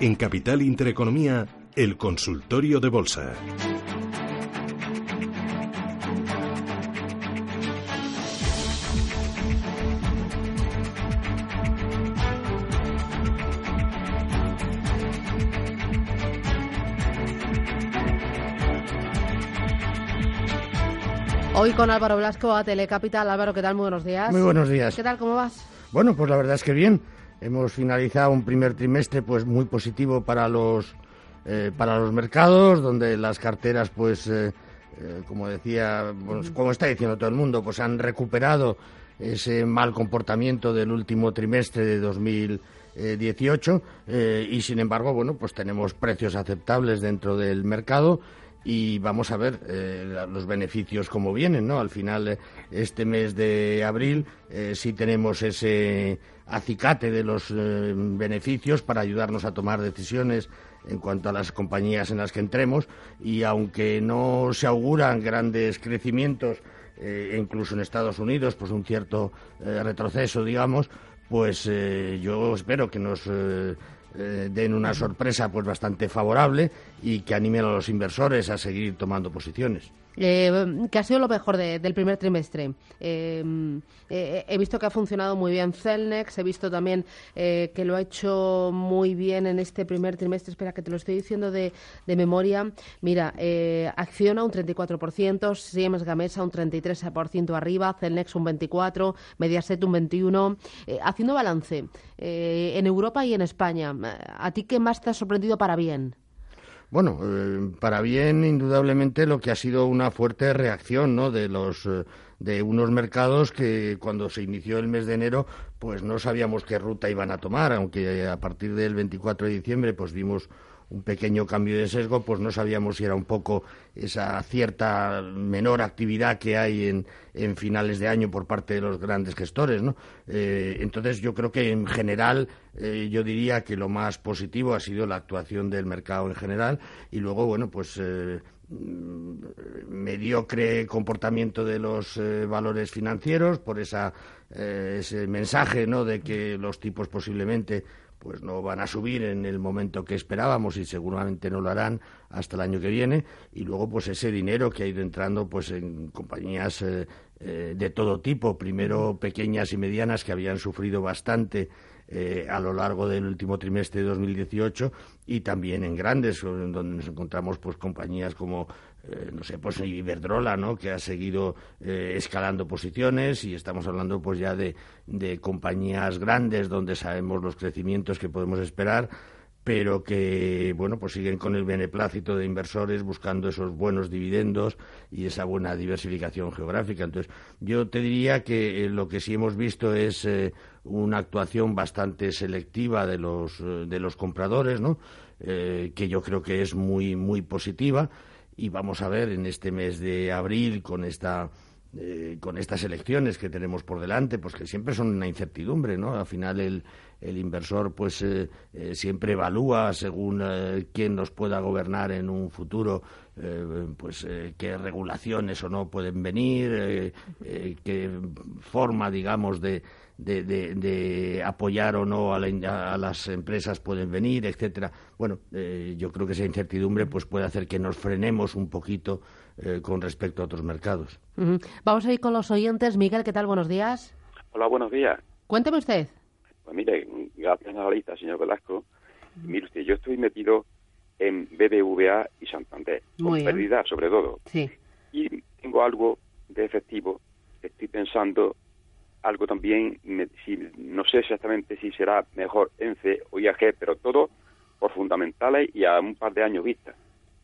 En Capital Intereconomía, el consultorio de bolsa. Hoy con Álvaro Blasco a Telecapital. Álvaro, ¿qué tal? Muy buenos días. Muy buenos días. ¿Qué tal? ¿Cómo vas? Bueno, pues la verdad es que bien. Hemos finalizado un primer trimestre pues muy positivo para los eh, para los mercados, donde las carteras pues eh, eh, como decía, como está diciendo todo el mundo, pues han recuperado ese mal comportamiento del último trimestre de 2018 y sin embargo, bueno, pues tenemos precios aceptables dentro del mercado y vamos a ver eh, los beneficios como vienen, ¿no? Al final, eh, este mes de abril eh, sí tenemos ese acicate de los beneficios para ayudarnos a tomar decisiones en cuanto a las compañías en las que entremos y aunque no se auguran grandes crecimientos, incluso en Estados Unidos, pues un cierto retroceso, digamos, pues yo espero que nos eh, den una sorpresa pues bastante favorable y que animen a los inversores a seguir tomando posiciones. Eh, ¿Qué ha sido lo mejor del primer trimestre? Eh, eh, he visto que ha funcionado muy bien Celnex, he visto también que lo ha hecho muy bien en este primer trimestre. Espera, que te lo estoy diciendo de, memoria. Mira, Acciona un 34%, Siemens Gamesa un 33% arriba, Celnex un 24%, Mediaset un 21%. haciendo balance en Europa y en España, ¿a ti qué más te ha sorprendido para bien? Bueno, eh, para bien, indudablemente, lo que ha sido una fuerte reacción ¿no? de los eh, de unos mercados que cuando se inició el mes de enero, pues no sabíamos qué ruta iban a tomar, aunque a partir del 24 de diciembre, pues vimos un pequeño cambio de sesgo, pues no sabíamos si era un poco esa cierta menor actividad que hay en, en finales de año por parte de los grandes gestores, ¿no? Eh, entonces yo creo que en general eh, yo diría que lo más positivo ha sido la actuación del mercado en general y luego, bueno, pues eh, mediocre comportamiento de los valores financieros por esa, ese mensaje, ¿no? De que los tipos posiblemente pues no van a subir en el momento que esperábamos y seguramente no lo harán hasta el año que viene. Y luego pues ese dinero que ha ido entrando pues en compañías eh, eh, de todo tipo. Primero pequeñas y medianas que habían sufrido bastante eh, a lo largo del último trimestre de 2018 y también en grandes donde nos encontramos pues compañías como eh, no sé, pues Iberdrola, ¿no? Que ha seguido eh, escalando posiciones y estamos hablando pues ya de, de compañías grandes donde sabemos los crecimientos que podemos esperar pero que bueno pues siguen con el beneplácito de inversores buscando esos buenos dividendos y esa buena diversificación geográfica. Entonces yo te diría que eh, lo que sí hemos visto es una actuación bastante selectiva de los de los compradores no que yo creo que es muy muy positiva y vamos a ver en este mes de abril con esta eh, con estas elecciones que tenemos por delante, pues que siempre son una incertidumbre, ¿no? Al final el, el inversor pues eh, eh, siempre evalúa según quién nos pueda gobernar en un futuro, pues qué regulaciones o no pueden venir, qué forma, digamos, de, de, de, apoyar o no a, las empresas pueden venir, etcétera. Bueno, eh, yo creo que esa incertidumbre pues puede hacer que nos frenemos un poquito eh, con respecto a otros mercados. Vamos a ir con los oyentes. Miguel, ¿qué tal? Buenos días. Hola, buenos días. Cuénteme usted. Pues mire, gracias a la lista, señor Velasco. Mire usted, yo estoy metido en BBVA y Santander, con pérdida sobre todo. Sí. Y tengo algo de efectivo. Estoy pensando algo también, no sé exactamente si será mejor ENCE o IAG, pero todo por fundamentales y a un par de años vista.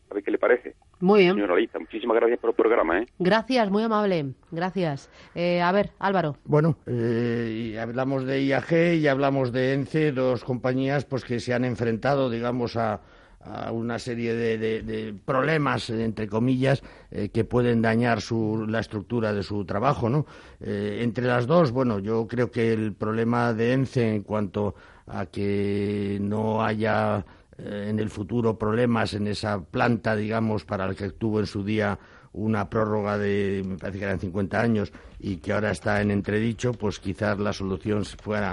A ver qué le parece. Muy bien. Señora Lita, muchísimas gracias por el programa. ¿eh? Gracias, muy amable. Gracias. Eh, a ver, Álvaro. Bueno, eh, hablamos de IAG y hablamos de ENCE, dos compañías pues que se han enfrentado, digamos, a, una serie de, problemas, entre comillas, eh, que pueden dañar su, la estructura de su trabajo, ¿no? entre las dos, bueno, yo creo que el problema de ENCE en cuanto a que no haya eh, en el futuro problemas en esa planta, digamos, para el que tuvo en su día una prórroga de, me parece que eran 50 años y que ahora está en entredicho, pues quizás la solución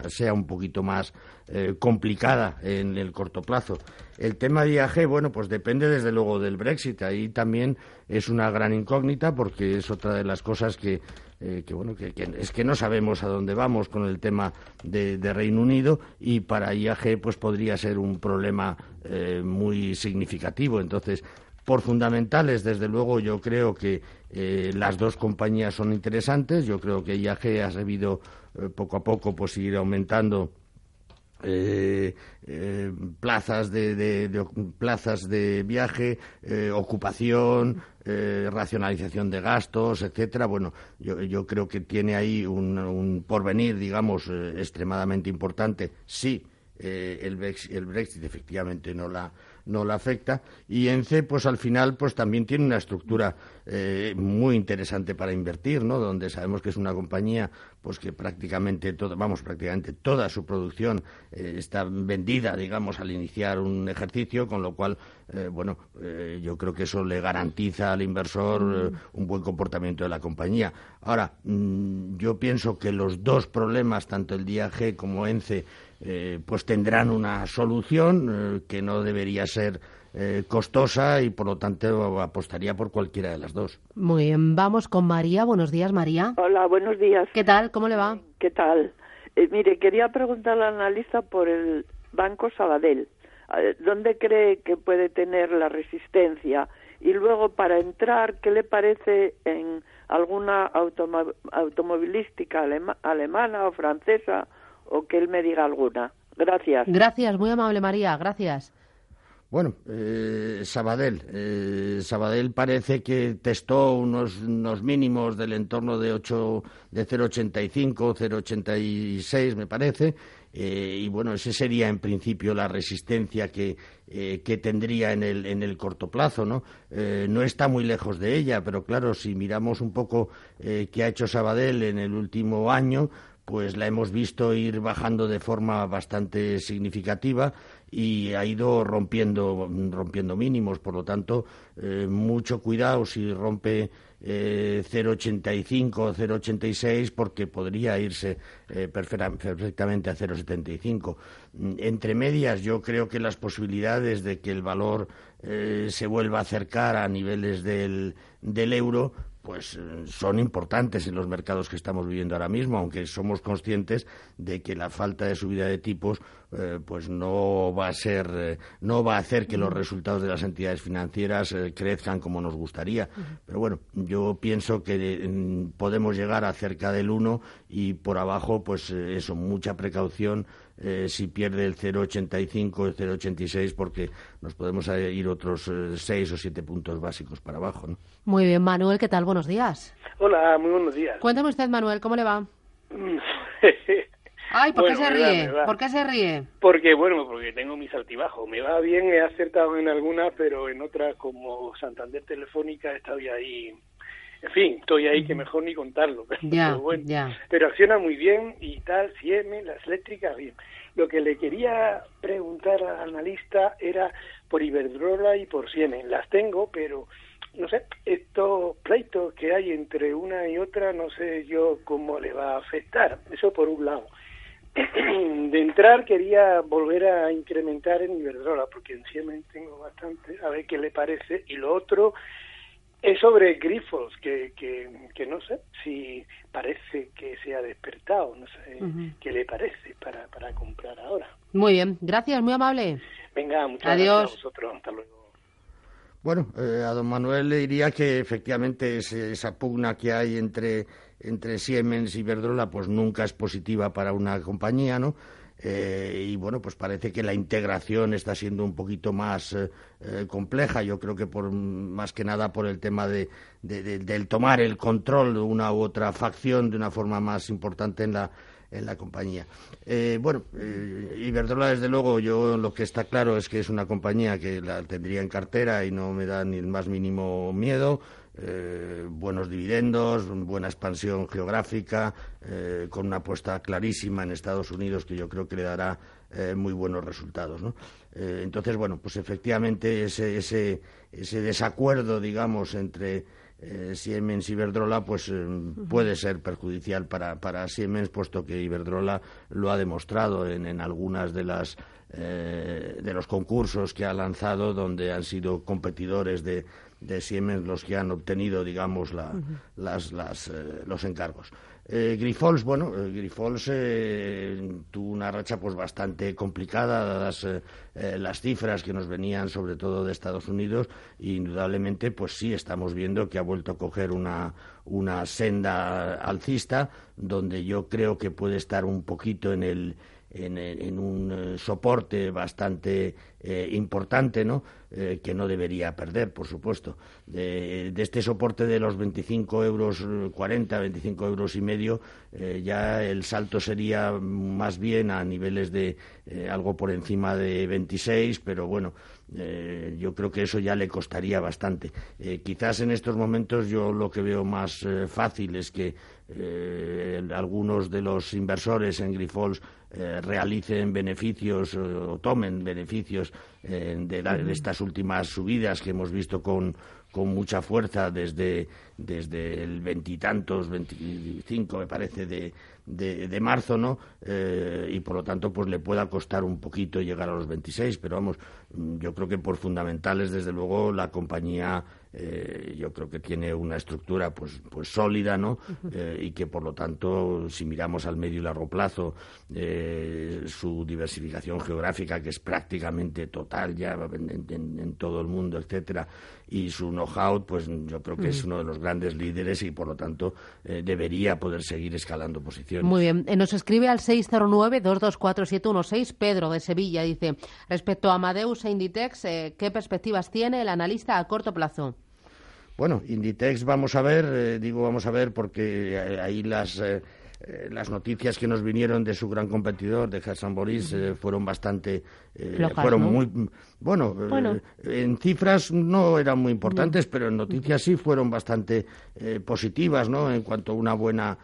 sea un poquito más eh, complicada en el corto plazo. El tema de IAG, bueno, pues depende desde luego del Brexit. Ahí también es una gran incógnita porque es otra de las cosas que eh, que bueno, que, es que no sabemos a dónde vamos con el tema de, Reino Unido y para IAG pues podría ser un problema eh, muy significativo. Entonces, por fundamentales, desde luego, yo creo que eh, las dos compañías son interesantes. Yo creo que IAG ha sabido poco a poco pues ir aumentando eh, eh, plazas de, plazas de viaje, eh, ocupación, racionalización de gastos, etcétera. Bueno, yo, creo que tiene ahí un, porvenir, digamos, extremadamente importante. Sí, el, el Brexit efectivamente no la no la afecta. Y ENCE, pues al final, pues también tiene una estructura eh, muy interesante para invertir, ¿no? Donde sabemos que es una compañía, pues que prácticamente todo, vamos, prácticamente toda su producción eh, está vendida, digamos, al iniciar un ejercicio, con lo cual, eh, bueno, yo creo que eso le garantiza al inversor un buen comportamiento de la compañía. Ahora, mm, yo pienso que los dos problemas, tanto el DIAG como ENCE, eh, pues tendrán una solución eh, que no debería ser eh, costosa y por lo tanto apostaría por cualquiera de las dos. Muy bien, vamos con María. Buenos días, María. Hola, buenos días. ¿Qué tal? ¿Cómo le va? ¿Qué tal? mire, quería preguntarle al analista por el Banco Sabadell. ¿Dónde cree que puede tener la resistencia? Y luego, para entrar, ¿qué le parece en alguna automovilística alemana o francesa o que él me diga alguna. Gracias. Gracias, muy amable María, gracias. Bueno, eh, Sabadell. Eh, Sabadell parece que testó unos, unos mínimos del entorno de 8, de 0,85, 0,86 me parece. Eh, y bueno, ese sería en principio la resistencia que, eh, que tendría en el, en el corto plazo, ¿no? Eh, no está muy lejos de ella, pero claro, si miramos un poco qué ha hecho Sabadell en el último año, pues la hemos visto ir bajando de forma bastante significativa y ha ido rompiendo, rompiendo mínimos. Por lo tanto, eh, mucho cuidado si rompe eh, 0,85 o 0,86 porque podría irse eh, perfectamente a 0,75. Entre medias, yo creo que las posibilidades de que el valor eh, se vuelva a acercar a niveles del, del euro pues eh, son importantes en los mercados que estamos viviendo ahora mismo, aunque somos conscientes de que la falta de subida de tipos eh, pues no va a ser eh, no va a hacer que los resultados de las entidades financieras crezcan como nos gustaría. Pero bueno, yo pienso que mm, podemos llegar a cerca del 1 y por abajo pues eso, mucha precaución eh, si pierde el 0,85 el 0,86 porque nos podemos ir otros eh, seis o siete puntos básicos para abajo. ¿no? Muy bien, Manuel, ¿qué tal? Buenos días. Hola, muy buenos días. Cuéntame usted, Manuel, ¿cómo le va? Ay, ¿por qué se ríe? ¿Por qué se ríe? Porque, bueno, porque tengo mis altibajos. Me va bien, he acertado en algunas, pero en otras, como Santander Telefónica, estoy ahí en fin, estoy ahí que mejor ni contarlo, pero, bueno, pero acciona muy bien y tal, Siemens, las eléctricas, bien. Lo que le quería preguntar al analista era por Iberdrola y por Siemens. Las tengo, pero no sé, estos pleitos que hay entre una y otra, no sé yo cómo le va a afectar. Eso por un lado. De entrar quería volver a incrementar en Iberdrola, porque en Siemens tengo bastante, a ver qué le parece. Y lo otro es sobre grifos, que, que, que, no sé si parece que se ha despertado, no sé qué le parece para, para comprar ahora. Muy bien, gracias, muy amable. Venga, muchas gracias a vosotros, hasta luego. Bueno, eh, a don Manuel le diría que efectivamente esa pugna que hay entre, entre Siemens y Verdrola pues nunca es positiva para una compañía, ¿no? Eh, y bueno, pues parece que la integración está siendo un poquito más compleja. Yo creo que por más que nada por el tema de, del tomar el control de una u otra facción de una forma más importante en la en la compañía. Eh, bueno, eh, Iberdrola, desde luego, yo lo que está claro es que es una compañía que la tendría en cartera y no me da ni el más mínimo miedo. Eh, buenos dividendos, buena expansión geográfica, con una apuesta clarísima en Estados Unidos que yo creo que le dará muy buenos resultados. entonces, bueno, pues efectivamente ese, ese, ese desacuerdo, digamos, entre eh, Siemens y Iberdrola, pues eh, puede ser perjudicial para, para, Siemens, puesto que Iberdrola lo ha demostrado en, en algunas de las eh, de los concursos que ha lanzado, donde han sido competidores de, de Siemens los que han obtenido, digamos, la, las, las, eh, los encargos. Eh, Grifols, bueno, eh, Grifols eh, tuvo una racha pues bastante complicada, dadas las cifras que nos venían sobre todo de Estados Unidos, e indudablemente, pues sí, estamos viendo que ha vuelto a coger una, una senda alcista, donde yo creo que puede estar un poquito en el en, un eh, soporte bastante eh, importante, ¿no? Eh, que no debería perder, por supuesto. De, este soporte de los 25 euros, 40, 25 euros y medio, ya el salto sería más bien a niveles de algo por encima de 26, pero bueno, yo creo que eso ya le costaría bastante. quizás en estos momentos yo lo que veo más fácil es que algunos de los inversores en Grifols eh, realicen beneficios o tomen beneficios eh, de, estas últimas subidas que hemos visto con, con mucha fuerza desde, desde el veintitantos, veinticinco me parece, de, de, marzo, ¿no? Eh, y por lo tanto, pues le pueda costar un poquito llegar a los 26, pero vamos, yo creo que por fundamentales, desde luego, la compañía eh, yo creo que tiene una estructura pues, pues sólida, ¿no? Eh, y que por lo tanto, si miramos al medio y largo plazo, eh, su diversificación geográfica, que es prácticamente total ya en, todo el mundo, etcétera, y su know-how, pues yo creo que es uno de los grandes líderes y por lo tanto debería poder seguir escalando posiciones. Muy bien. Nos escribe al 609-224-716 Pedro de Sevilla. Dice, respecto a Amadeus e Inditex, ¿qué perspectivas tiene el analista a corto plazo? Bueno, Inditex vamos a ver, eh, digo vamos a ver porque eh, ahí las, eh, las noticias que nos vinieron de su gran competidor, de Hassan Boris, fueron bastante, fueron muy, bueno, en cifras no eran muy importantes, pero en noticias sí fueron bastante positivas, ¿no? En cuanto a una buena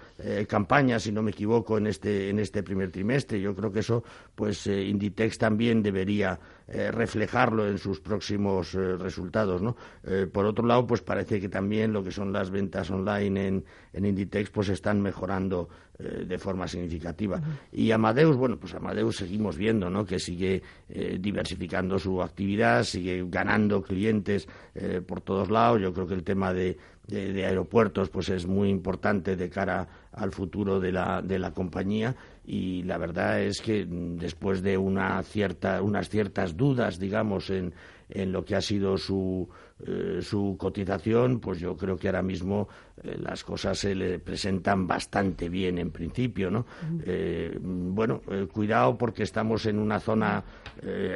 campaña, si no me equivoco, en este, en este primer trimestre. Yo creo que eso, pues Inditex también debería eh, reflejarlo en sus próximos eh, resultados. ¿no? Eh, por otro lado, pues parece que también lo que son las ventas online en, en Inditex pues están mejorando de forma significativa. Y Amadeus, bueno, pues Amadeus seguimos viendo ¿no? que sigue diversificando su actividad, sigue ganando clientes por todos lados. Yo creo que el tema de, de, aeropuertos pues es muy importante de cara al futuro de la, de la compañía y la verdad es que después de una cierta, unas ciertas dudas, digamos, en, en lo que ha sido su, eh, su cotización, pues yo creo que ahora mismo eh, las cosas se le presentan bastante bien en principio, ¿no? Eh, bueno, cuidado porque estamos en una zona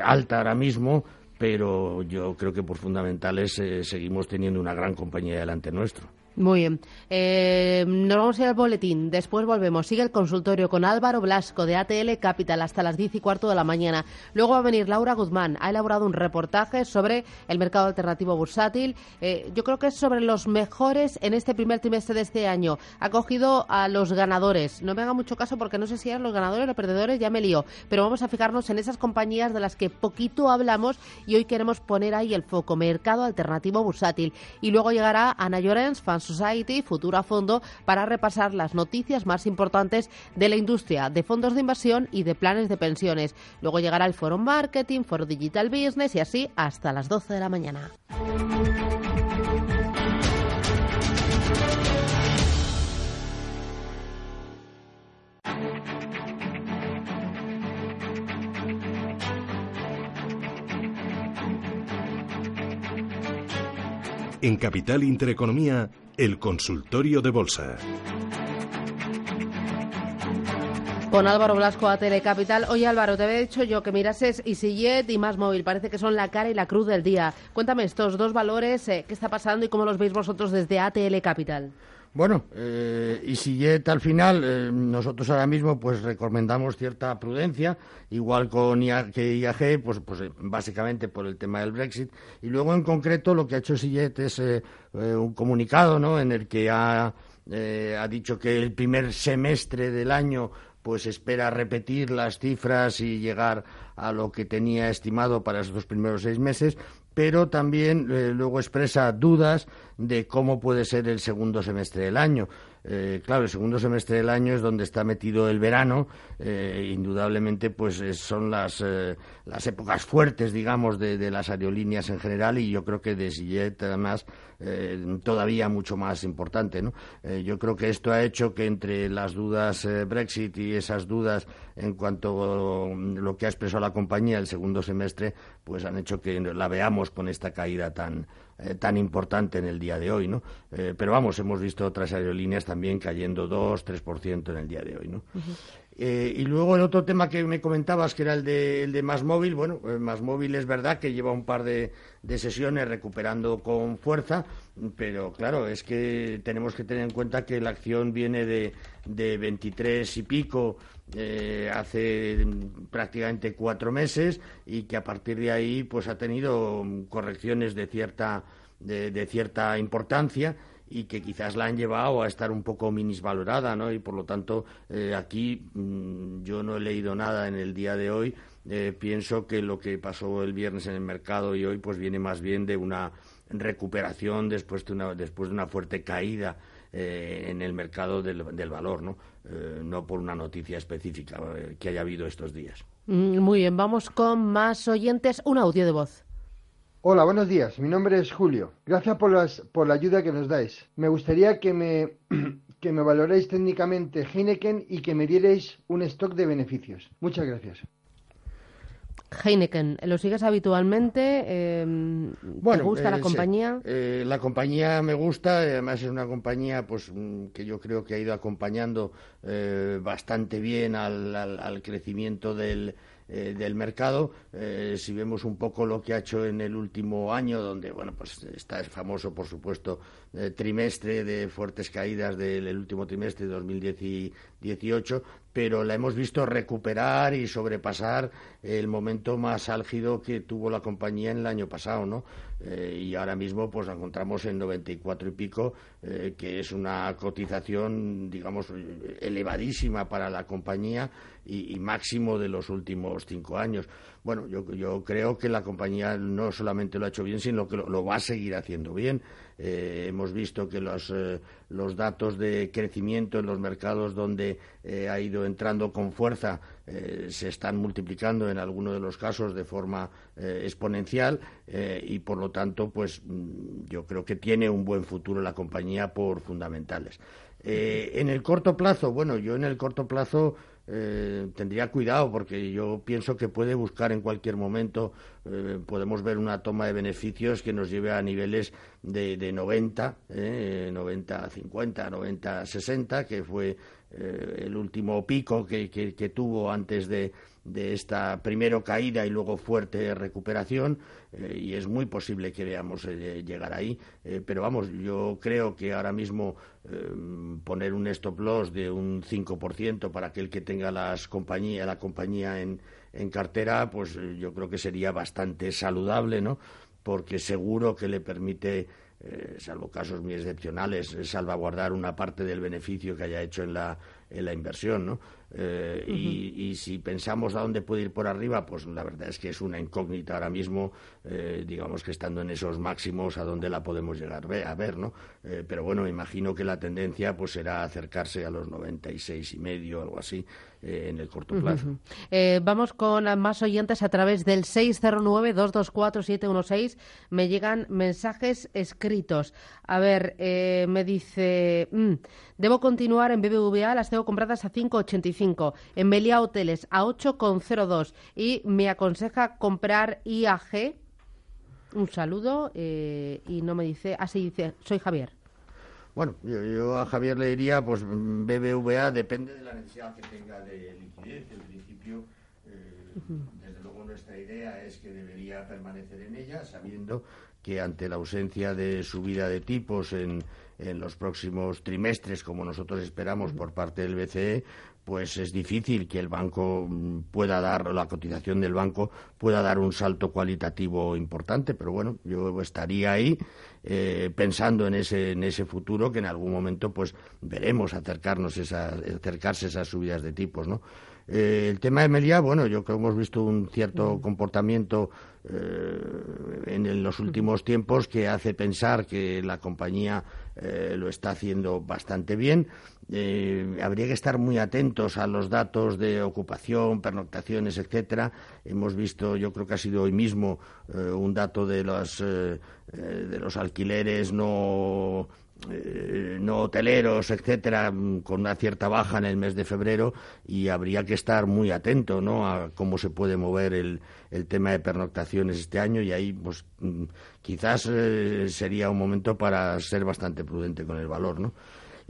alta ahora mismo, pero yo creo que por fundamentales seguimos teniendo una gran compañía delante nuestro. Muy bien. Eh, nos vamos a ir al boletín. Después volvemos. Sigue el consultorio con Álvaro Blasco de ATL Capital hasta las diez y cuarto de la mañana. Luego va a venir Laura Guzmán. Ha elaborado un reportaje sobre el mercado alternativo bursátil. Eh, yo creo que es sobre los mejores en este primer trimestre de este año. Ha cogido a los ganadores. No me haga mucho caso porque no sé si eran los ganadores o perdedores, ya me lío. Pero vamos a fijarnos en esas compañías de las que poquito hablamos y hoy queremos poner ahí el foco. Mercado alternativo bursátil. Y luego llegará Ana Llorens, fans Society, Futura Fondo, para repasar las noticias más importantes de la industria de fondos de inversión y de planes de pensiones. Luego llegará el Foro Marketing, Foro Digital Business y así hasta las 12 de la mañana. En Capital Intereconomía, el consultorio de bolsa. Con Álvaro Blasco a Telecapital. Oye Álvaro, te había dicho yo que mirases EasyJet y Más Móvil. Parece que son la cara y la cruz del día. Cuéntame estos dos valores, eh, qué está pasando y cómo los veis vosotros desde ATL Capital. Bueno, eh, EasyJet al final, eh, nosotros ahora mismo pues recomendamos cierta prudencia, igual con que IAG, pues, pues eh, básicamente por el tema del Brexit. Y luego en concreto lo que ha hecho EasyJet es eh, un comunicado ¿no? en el que ha, ha dicho que el primer semestre del año pues espera repetir las cifras y llegar a lo que tenía estimado para esos primeros seis meses, pero también eh, luego expresa dudas de cómo puede ser el segundo semestre del año. Eh, claro, el segundo semestre del año es donde está metido el verano. Eh, indudablemente, pues son las, las épocas fuertes, digamos, de, de, las aerolíneas en general y yo creo que de Sillet, además, eh, todavía mucho más importante. ¿no? Eh, yo creo que esto ha hecho que entre las dudas eh, Brexit y esas dudas en cuanto a lo que ha expresado la compañía el segundo semestre, pues han hecho que la veamos con esta caída tan, tan importante en el día de hoy, ¿no? pero vamos, hemos visto otras aerolíneas también cayendo 2, 3% en el día de hoy, ¿no? Eh, y luego el otro tema que me comentabas, que era el de, el de Más Móvil, bueno, eh, Más Móvil es verdad que lleva un par de, sesiones recuperando con fuerza, pero claro, es que tenemos que tener en cuenta que la acción viene de, de 23 y pico eh, hace prácticamente cuatro meses y que a partir de ahí pues ha tenido correcciones de cierta, de cierta importancia y que quizás la han llevado a estar un poco minisvalorada, ¿no? Y por lo tanto, eh, aquí mm, yo no he leído nada en el día de hoy. Eh, pienso que lo que pasó el viernes en el mercado y hoy, pues viene más bien de una recuperación después de una, después de una fuerte caída eh, en el mercado del, del valor, ¿no? no por una noticia específica que haya habido estos días. Mm, muy bien, vamos con más oyentes. Un audio de voz. Hola, buenos días. Mi nombre es Julio. Gracias por, las, por la ayuda que nos dais. Me gustaría que me, que me valoréis técnicamente Heineken y que me dierais un stock de beneficios. Muchas gracias. Heineken, ¿lo sigues habitualmente? Eh, ¿Te gusta la eh, compañía? Eh, la compañía me gusta, además es una compañía pues mm, que yo creo que ha ido acompañando bastante bien al crecimiento del, eh, del mercado. Eh, si vemos un poco lo que ha hecho en el último año, donde bueno, pues está famoso, por supuesto, eh, trimestre de fuertes caídas del último trimestre de 2018, pero la hemos visto recuperar y sobrepasar el momento más álgido que tuvo la compañía en el año pasado, ¿no? Eh, y ahora mismo pues la encontramos en 94 y pico, eh, que es una cotización, digamos, elevadísima para la compañía y, máximo de los últimos cinco años. Bueno, yo, yo, creo que la compañía no solamente lo ha hecho bien, sino que lo va a seguir haciendo bien. Eh, hemos visto que los, eh, los, datos de crecimiento en los mercados donde eh, ha ido entrando con fuerza se están multiplicando en algunos de los casos de forma exponencial y por lo tanto pues mm, yo creo que tiene un buen futuro la compañía por fundamentales. en el corto plazo, bueno, yo en el corto plazo eh, tendría cuidado porque yo pienso que puede buscar en cualquier momento, eh, podemos ver una toma de beneficios que nos lleve a niveles de, de 90, eh, 90, 50, 90, 60, que fue eh, el último pico que, que tuvo antes de, de esta primero caída y luego fuerte recuperación eh, y es muy posible que veamos eh, llegar ahí eh, pero vamos yo creo que ahora mismo poner un stop loss de un 5% para aquel que tenga las compañía, la compañía en, en cartera pues yo creo que sería bastante saludable no porque seguro que le permite salvo casos muy excepcionales salvaguardar una parte del beneficio que haya hecho en la en la inversión no eh, y, si pensamos a dónde puede ir por arriba, pues la verdad es que es una incógnita ahora mismo, eh, digamos que estando en esos máximos, a dónde la podemos llegar a ver, ¿no? Eh, pero bueno, imagino que la tendencia pues será acercarse a los 96 y medio, algo así, en el corto plazo. vamos con más oyentes a través del 609-224-716. Me llegan mensajes escritos. A ver, me dice, mm, debo continuar en BBVA, las tengo compradas a 5,85 en Melia Hoteles a 8,02 y me aconseja comprar IAG. Un saludo eh, y no me dice, así dice, soy Javier. Bueno, yo, a Javier le diría, pues BBVA depende de la necesidad que tenga de liquidez. En principio, desde luego nuestra idea es que debería permanecer en ella, sabiendo que ante la ausencia de subida de tipos en, en los próximos trimestres, como nosotros esperamos por parte del BCE, pues es difícil que el banco mm, pueda dar, la cotización del banco pueda dar un salto cualitativo importante, pero bueno, yo estaría ahí eh, pensando en ese, en ese futuro que en algún momento pues veremos acercarnos acercarse esas subidas de tipos, ¿no? Eh, el tema de Melia, bueno, yo creo que hemos visto un cierto comportamiento eh, en, los últimos tiempos que hace pensar que la compañía eh, lo está haciendo bastante bien. habría que estar muy atentos a los datos de ocupación, pernoctaciones, etcétera. Hemos visto, yo creo que ha sido hoy mismo un dato de los de los alquileres no eh, no hoteleros, etcétera, con una cierta baja en el mes de febrero y habría que estar muy atento ¿no? a cómo se puede mover el, el tema de pernoctaciones este año y ahí pues mm, quizás eh, sería un momento para ser bastante prudente con el valor, ¿no?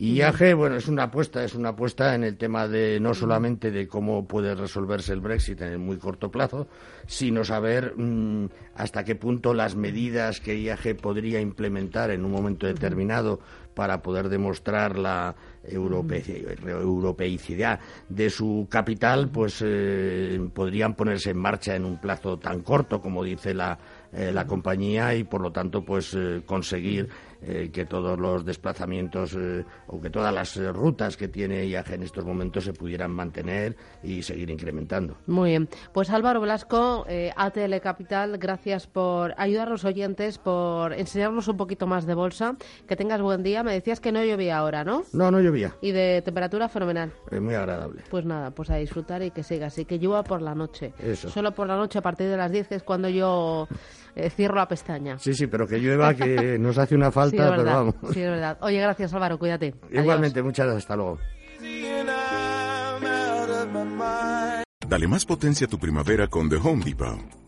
Y IAG, bueno, es una apuesta, es una apuesta en el tema de no solamente de cómo puede resolverse el Brexit en el muy corto plazo, sino saber mm, hasta qué punto las medidas que IAG podría implementar en un momento determinado para poder demostrar la europeicidad de su capital, pues eh, podrían ponerse en marcha en un plazo tan corto como dice la, eh, la compañía y por lo tanto pues eh, conseguir eh, que todos los desplazamientos eh, o que todas las eh, rutas que tiene IAG en estos momentos se pudieran mantener y seguir incrementando. Muy bien. Pues Álvaro Velasco, ATL Capital, gracias por ayudar a los oyentes, por enseñarnos un poquito más de bolsa. Que tengas buen día. Me decías que no llovía ahora, ¿no? No, no llovía. ¿Y de temperatura fenomenal? muy agradable. Pues nada, pues a disfrutar y que siga así. Que llueva por la noche. Eso. Solo por la noche a partir de las 10 que es cuando yo cierro la pestaña. Sí, sí, pero que llueva, que nos hace una falta sí, pero vamos. Sí, es verdad. Oye, gracias Álvaro, cuídate. Igualmente, muchas gracias, hasta luego. Dale más potencia a tu primavera con The Home Depot.